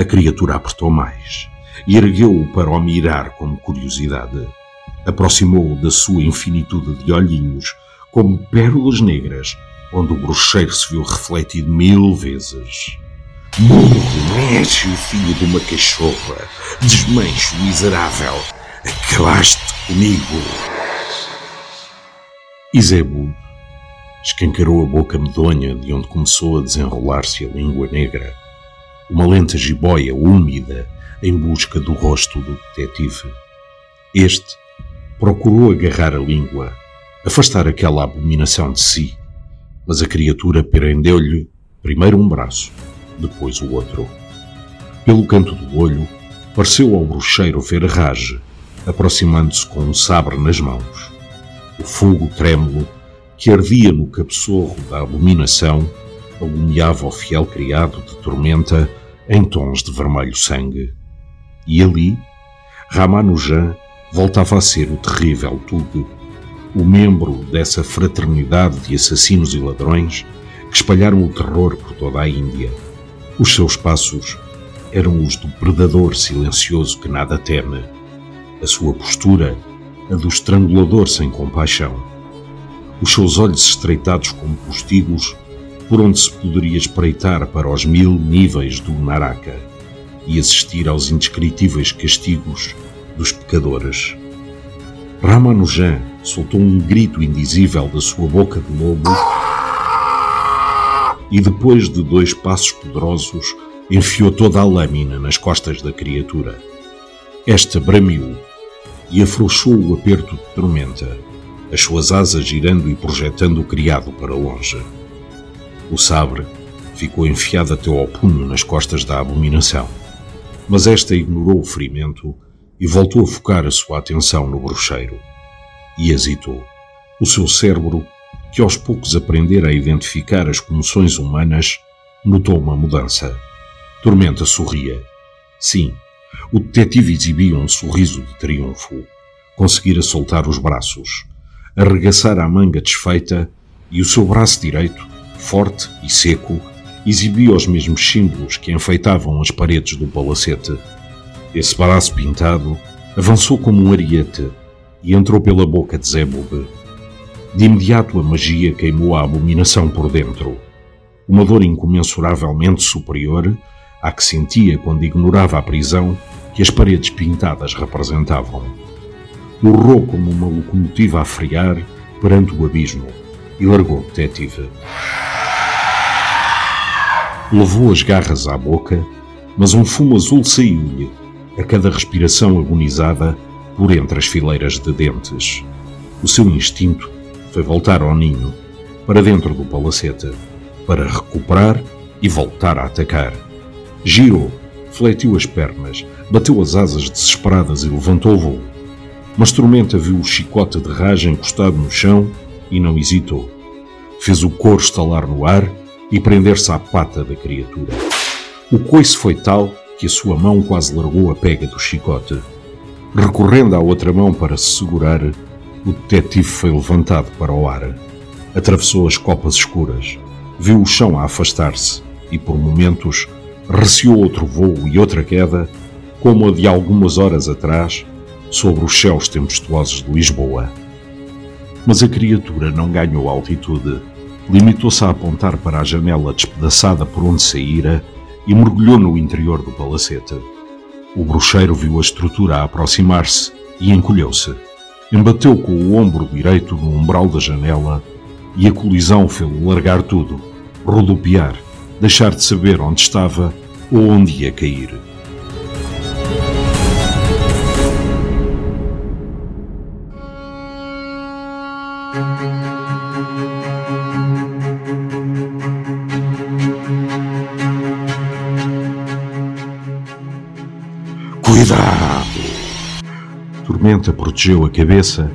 A criatura apertou mais e ergueu-o para o mirar como curiosidade. Aproximou-o da sua infinitude de olhinhos, como pérolas negras, onde o bruxeiro se viu refletido mil vezes. Mexe, filho de uma cachorra! Desmancho, miserável! Acabaste comigo! Izebu escancarou a boca medonha de onde começou a desenrolar-se a língua negra uma lenta jiboia úmida em busca do rosto do detetive. Este procurou agarrar a língua, afastar aquela abominação de si, mas a criatura prendeu-lhe primeiro um braço, depois o outro. Pelo canto do olho, pareceu ao bruxeiro ver Rage, aproximando-se com um sabre nas mãos. O fogo trêmulo, que ardia no cabeçorro da abominação, alumiava o fiel criado de tormenta em tons de vermelho sangue. E ali, Ramanujan voltava a ser o terrível Tug, o membro dessa fraternidade de assassinos e ladrões que espalharam o terror por toda a Índia. Os seus passos eram os do predador silencioso que nada teme, a sua postura, a do estrangulador sem compaixão. Os seus olhos estreitados como postigos por onde se poderia espreitar para os mil níveis do Naraka e assistir aos indescritíveis castigos dos pecadores. Ramanujan soltou um grito indizível da sua boca de lobo e depois de dois passos poderosos enfiou toda a lâmina nas costas da criatura. Esta bramiu e afrouxou o aperto de tormenta, as suas asas girando e projetando o criado para longe. O sabre ficou enfiado até ao punho nas costas da abominação. Mas esta ignorou o ferimento e voltou a focar a sua atenção no bruxeiro. E hesitou. O seu cérebro, que aos poucos aprendera a identificar as comoções humanas, notou uma mudança. Tormenta sorria. Sim, o detetive exibia um sorriso de triunfo. Conseguira soltar os braços, arregaçar a manga desfeita e o seu braço direito forte e seco, exibia os mesmos símbolos que enfeitavam as paredes do palacete. Esse braço pintado avançou como um ariete e entrou pela boca de Zebub. De imediato a magia queimou a abominação por dentro. Uma dor incomensuravelmente superior à que sentia quando ignorava a prisão que as paredes pintadas representavam. Urrou como uma locomotiva a frear perante o abismo e largou o detetive. Levou as garras à boca, mas um fumo azul saiu-lhe, a cada respiração agonizada por entre as fileiras de dentes. O seu instinto foi voltar ao ninho, para dentro do palacete, para recuperar e voltar a atacar. Girou, fletiu as pernas, bateu as asas desesperadas e levantou o voo. Mas Tormenta viu o chicote de raja encostado no chão e não hesitou. Fez o couro estalar no ar e prender-se à pata da criatura. O coice foi tal que a sua mão quase largou a pega do chicote. Recorrendo à outra mão para se segurar, o detetive foi levantado para o ar. Atravessou as copas escuras, viu o chão a afastar-se e, por momentos, receou outro voo e outra queda, como a de algumas horas atrás, sobre os céus tempestuosos de Lisboa. Mas a criatura não ganhou altitude limitou-se a apontar para a janela despedaçada por onde saíra e mergulhou no interior do palacete. O bruxeiro viu a estrutura aproximar-se e encolheu-se. Embateu com o ombro direito no umbral da janela e a colisão fez-o largar tudo, rodopiar, deixar de saber onde estava ou onde ia cair. Cuidado! Tormenta protegeu a cabeça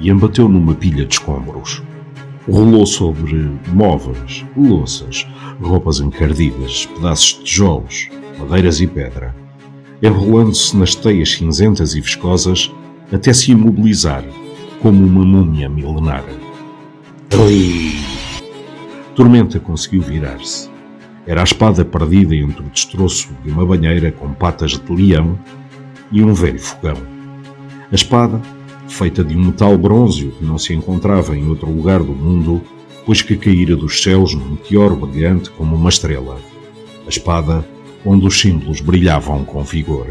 e embateu numa pilha de escombros. Rolou sobre móveis, louças, roupas encardidas, pedaços de tijolos, madeiras e pedra, enrolando-se nas teias cinzentas e viscosas até se imobilizar como uma múmia milenar. Ali! Tormenta conseguiu virar-se. Era a espada perdida entre o destroço de uma banheira com patas de leão e um velho fogão. A espada, feita de um metal bronzeo que não se encontrava em outro lugar do mundo, pois que caíra dos céus num meteoro brilhante como uma estrela. A espada onde os símbolos brilhavam com vigor.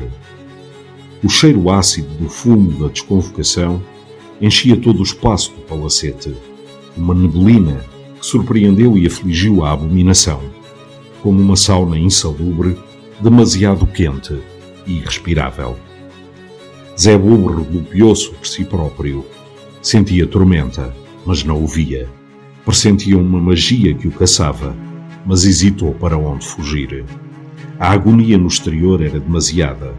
O cheiro ácido do fumo da desconvocação enchia todo o espaço do palacete, uma neblina que surpreendeu e afligiu a abominação como uma sauna insalubre, demasiado quente e irrespirável. Zé redupiou sobre si próprio. Sentia tormenta, mas não o via. Pressentia uma magia que o caçava, mas hesitou para onde fugir. A agonia no exterior era demasiada.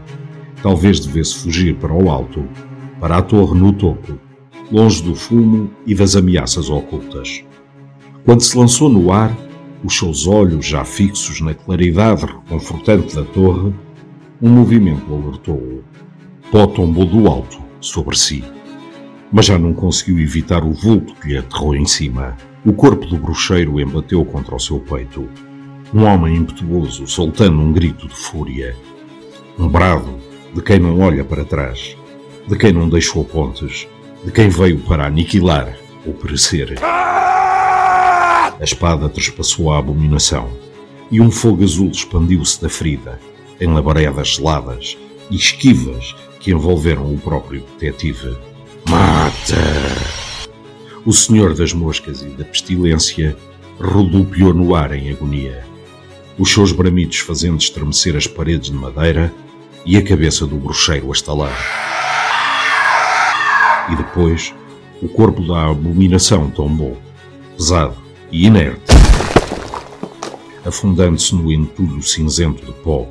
Talvez devesse fugir para o alto, para a torre no topo, longe do fumo e das ameaças ocultas. Quando se lançou no ar, os seus olhos já fixos na claridade reconfortante da torre, um movimento alertou-o. Pó tombou do alto sobre si, mas já não conseguiu evitar o vulto que lhe aterrou em cima. O corpo do bruxeiro embateu contra o seu peito. Um homem impetuoso, soltando um grito de fúria. Um brado de quem não olha para trás, de quem não deixou pontes, de quem veio para aniquilar ou perecer. A espada trespassou a abominação, e um fogo azul expandiu-se da ferida, em labaredas geladas e esquivas que envolveram o próprio detetive. Mata! O senhor das moscas e da pestilência rodopiou no ar em agonia, os seus bramidos fazendo estremecer as paredes de madeira e a cabeça do bruxeiro a estalar. E depois, o corpo da abominação tombou, pesado, e inerte, afundando-se no entulho cinzento de pó,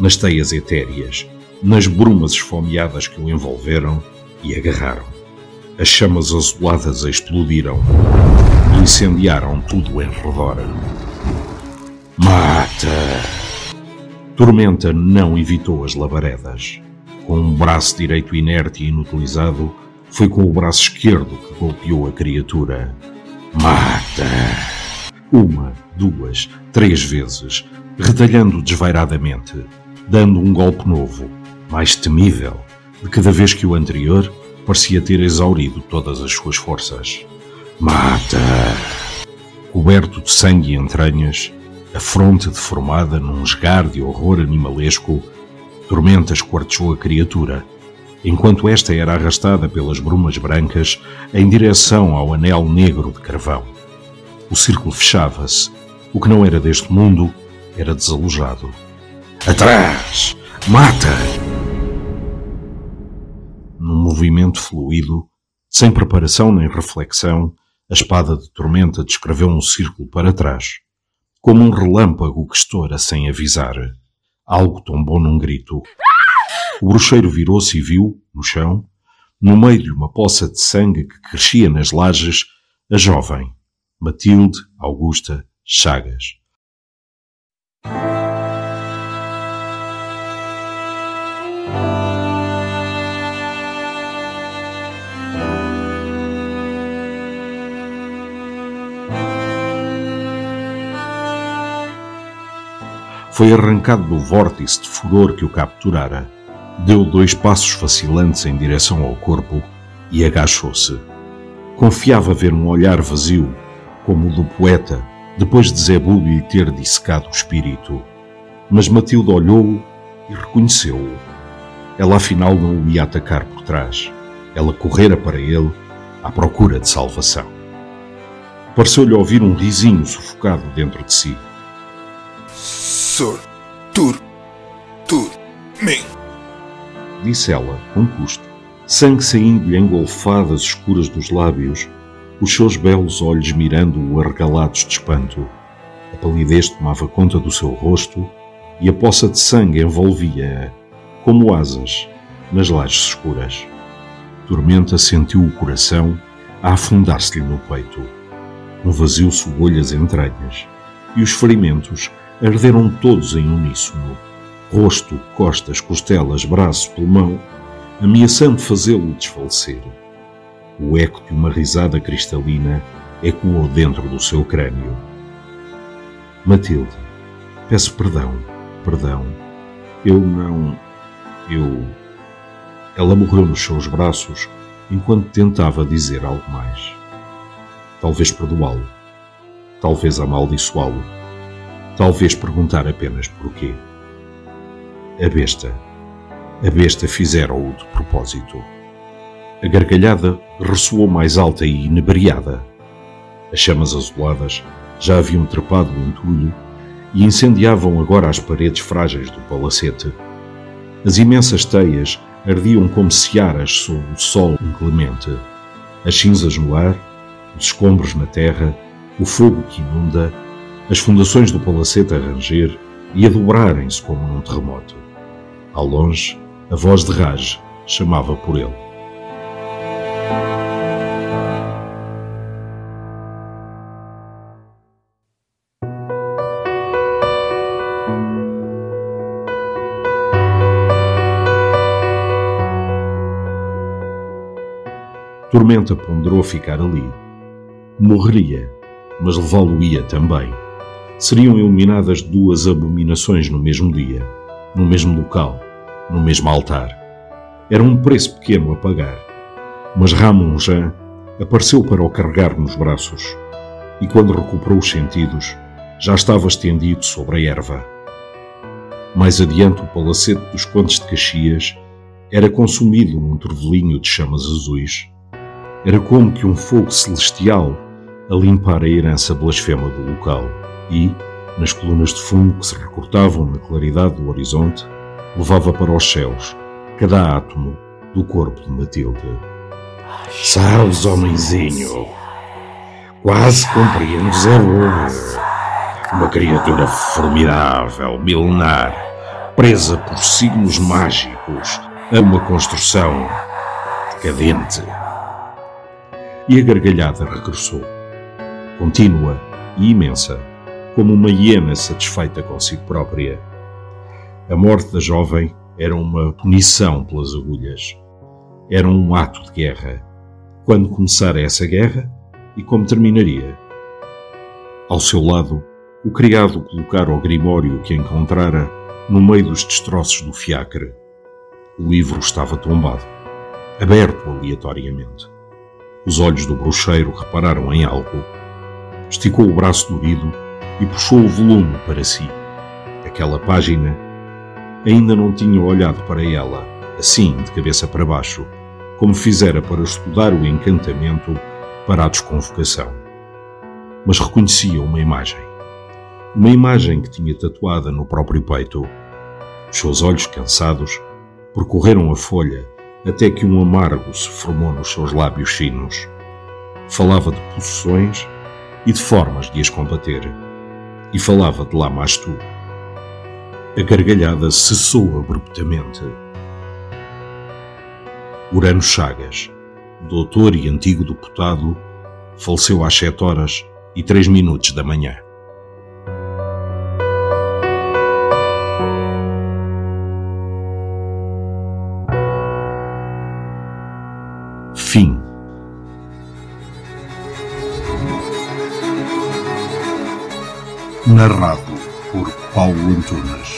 nas teias etéreas, nas brumas esfomeadas que o envolveram e agarraram. As chamas azuladas explodiram e incendiaram tudo em redor. Mata! Tormenta não evitou as labaredas. Com um braço direito inerte e inutilizado, foi com o braço esquerdo que golpeou a criatura. Mata! Uma, duas, três vezes, retalhando desvairadamente, dando um golpe novo, mais temível, de cada vez que o anterior parecia ter exaurido todas as suas forças. Mata! Coberto de sangue e entranhas, a fronte deformada num esgar de horror animalesco, Tormenta esquartejou a criatura, enquanto esta era arrastada pelas brumas brancas em direção ao anel negro de carvão. O círculo fechava-se. O que não era deste mundo era desalojado. Atrás! Mata! Num movimento fluido, sem preparação nem reflexão, a espada de tormenta descreveu um círculo para trás, como um relâmpago que estoura sem avisar. Algo tombou num grito. O bruxeiro virou-se e viu, no chão, no meio de uma poça de sangue que crescia nas lajes, a jovem, Matilde Augusta Chagas. Foi arrancado do vórtice de furor que o capturara deu dois passos vacilantes em direção ao corpo e agachou-se. Confiava ver um olhar vazio, como o do poeta, depois de Zebu lhe ter dissecado o espírito. Mas Matilde olhou-o e reconheceu-o. Ela afinal não o ia atacar por trás. Ela correra para ele à procura de salvação. Pareceu-lhe ouvir um risinho sufocado dentro de si. Sor, tur, tur, mim disse ela, com custo, sangue saindo-lhe em golfadas escuras dos lábios, os seus belos olhos mirando-o arregalados de espanto. A palidez tomava conta do seu rosto e a poça de sangue envolvia-a, como asas nas lajes escuras. Tormenta sentiu o coração a afundar-se-lhe no peito. Um vazio sugou-lhe as entranhas e os ferimentos arderam todos em uníssono. Rosto, costas, costelas, braço, pulmão, ameaçando fazê-lo desfalecer. O eco de uma risada cristalina ecoou dentro do seu crânio. Matilde, peço perdão, perdão. Eu não. Eu. Ela morreu nos seus braços enquanto tentava dizer algo mais. Talvez perdoá-lo. Talvez amaldiçoá-lo. Talvez perguntar apenas porquê. A besta. A besta fizeram-o de propósito. A gargalhada ressoou mais alta e inebriada. As chamas azuladas já haviam trepado o entulho e incendiavam agora as paredes frágeis do palacete. As imensas teias ardiam como searas sob o sol inclemente. As cinzas no ar, os escombros na terra, o fogo que inunda, as fundações do palacete a ranger e a dobrarem-se como num terremoto. Ao longe, a voz de Raj chamava por ele. Tormenta ponderou ficar ali. Morreria, mas levá-lo-ia também. Seriam iluminadas duas abominações no mesmo dia, no mesmo local, no mesmo altar. Era um preço pequeno a pagar. Mas Ramon Jean apareceu para o carregar nos braços e, quando recuperou os sentidos, já estava estendido sobre a erva. Mais adiante, o palacete dos Condes de Caxias era consumido num turvelinho de chamas azuis era como que um fogo celestial a limpar a herança blasfema do local e, nas colunas de fumo que se recortavam na claridade do horizonte, levava para os céus cada átomo do corpo de Matilde. Sabes, homenzinho, quase compreendes a boa. Uma criatura formidável, milenar, presa por signos mágicos a uma construção decadente e a gargalhada regressou, contínua e imensa, como uma hiena satisfeita consigo própria. A morte da jovem era uma punição pelas agulhas. Era um ato de guerra. Quando começara essa guerra e como terminaria? Ao seu lado, o criado colocara o grimório que encontrara no meio dos destroços do fiacre. O livro estava tombado, aberto aleatoriamente. Os olhos do bruxeiro repararam em algo. Esticou o braço dorido e puxou o volume para si. Aquela página ainda não tinha olhado para ela, assim, de cabeça para baixo, como fizera para estudar o encantamento para a desconvocação. Mas reconhecia uma imagem. Uma imagem que tinha tatuada no próprio peito. Os seus olhos cansados percorreram a folha até que um amargo se formou nos seus lábios finos. Falava de possessões e de formas de as combater. E falava de lá mais tu. A gargalhada cessou abruptamente. Urano Chagas, doutor e antigo deputado, faleceu às sete horas e três minutos da manhã. Fim. Narrado por Paulo Antunes,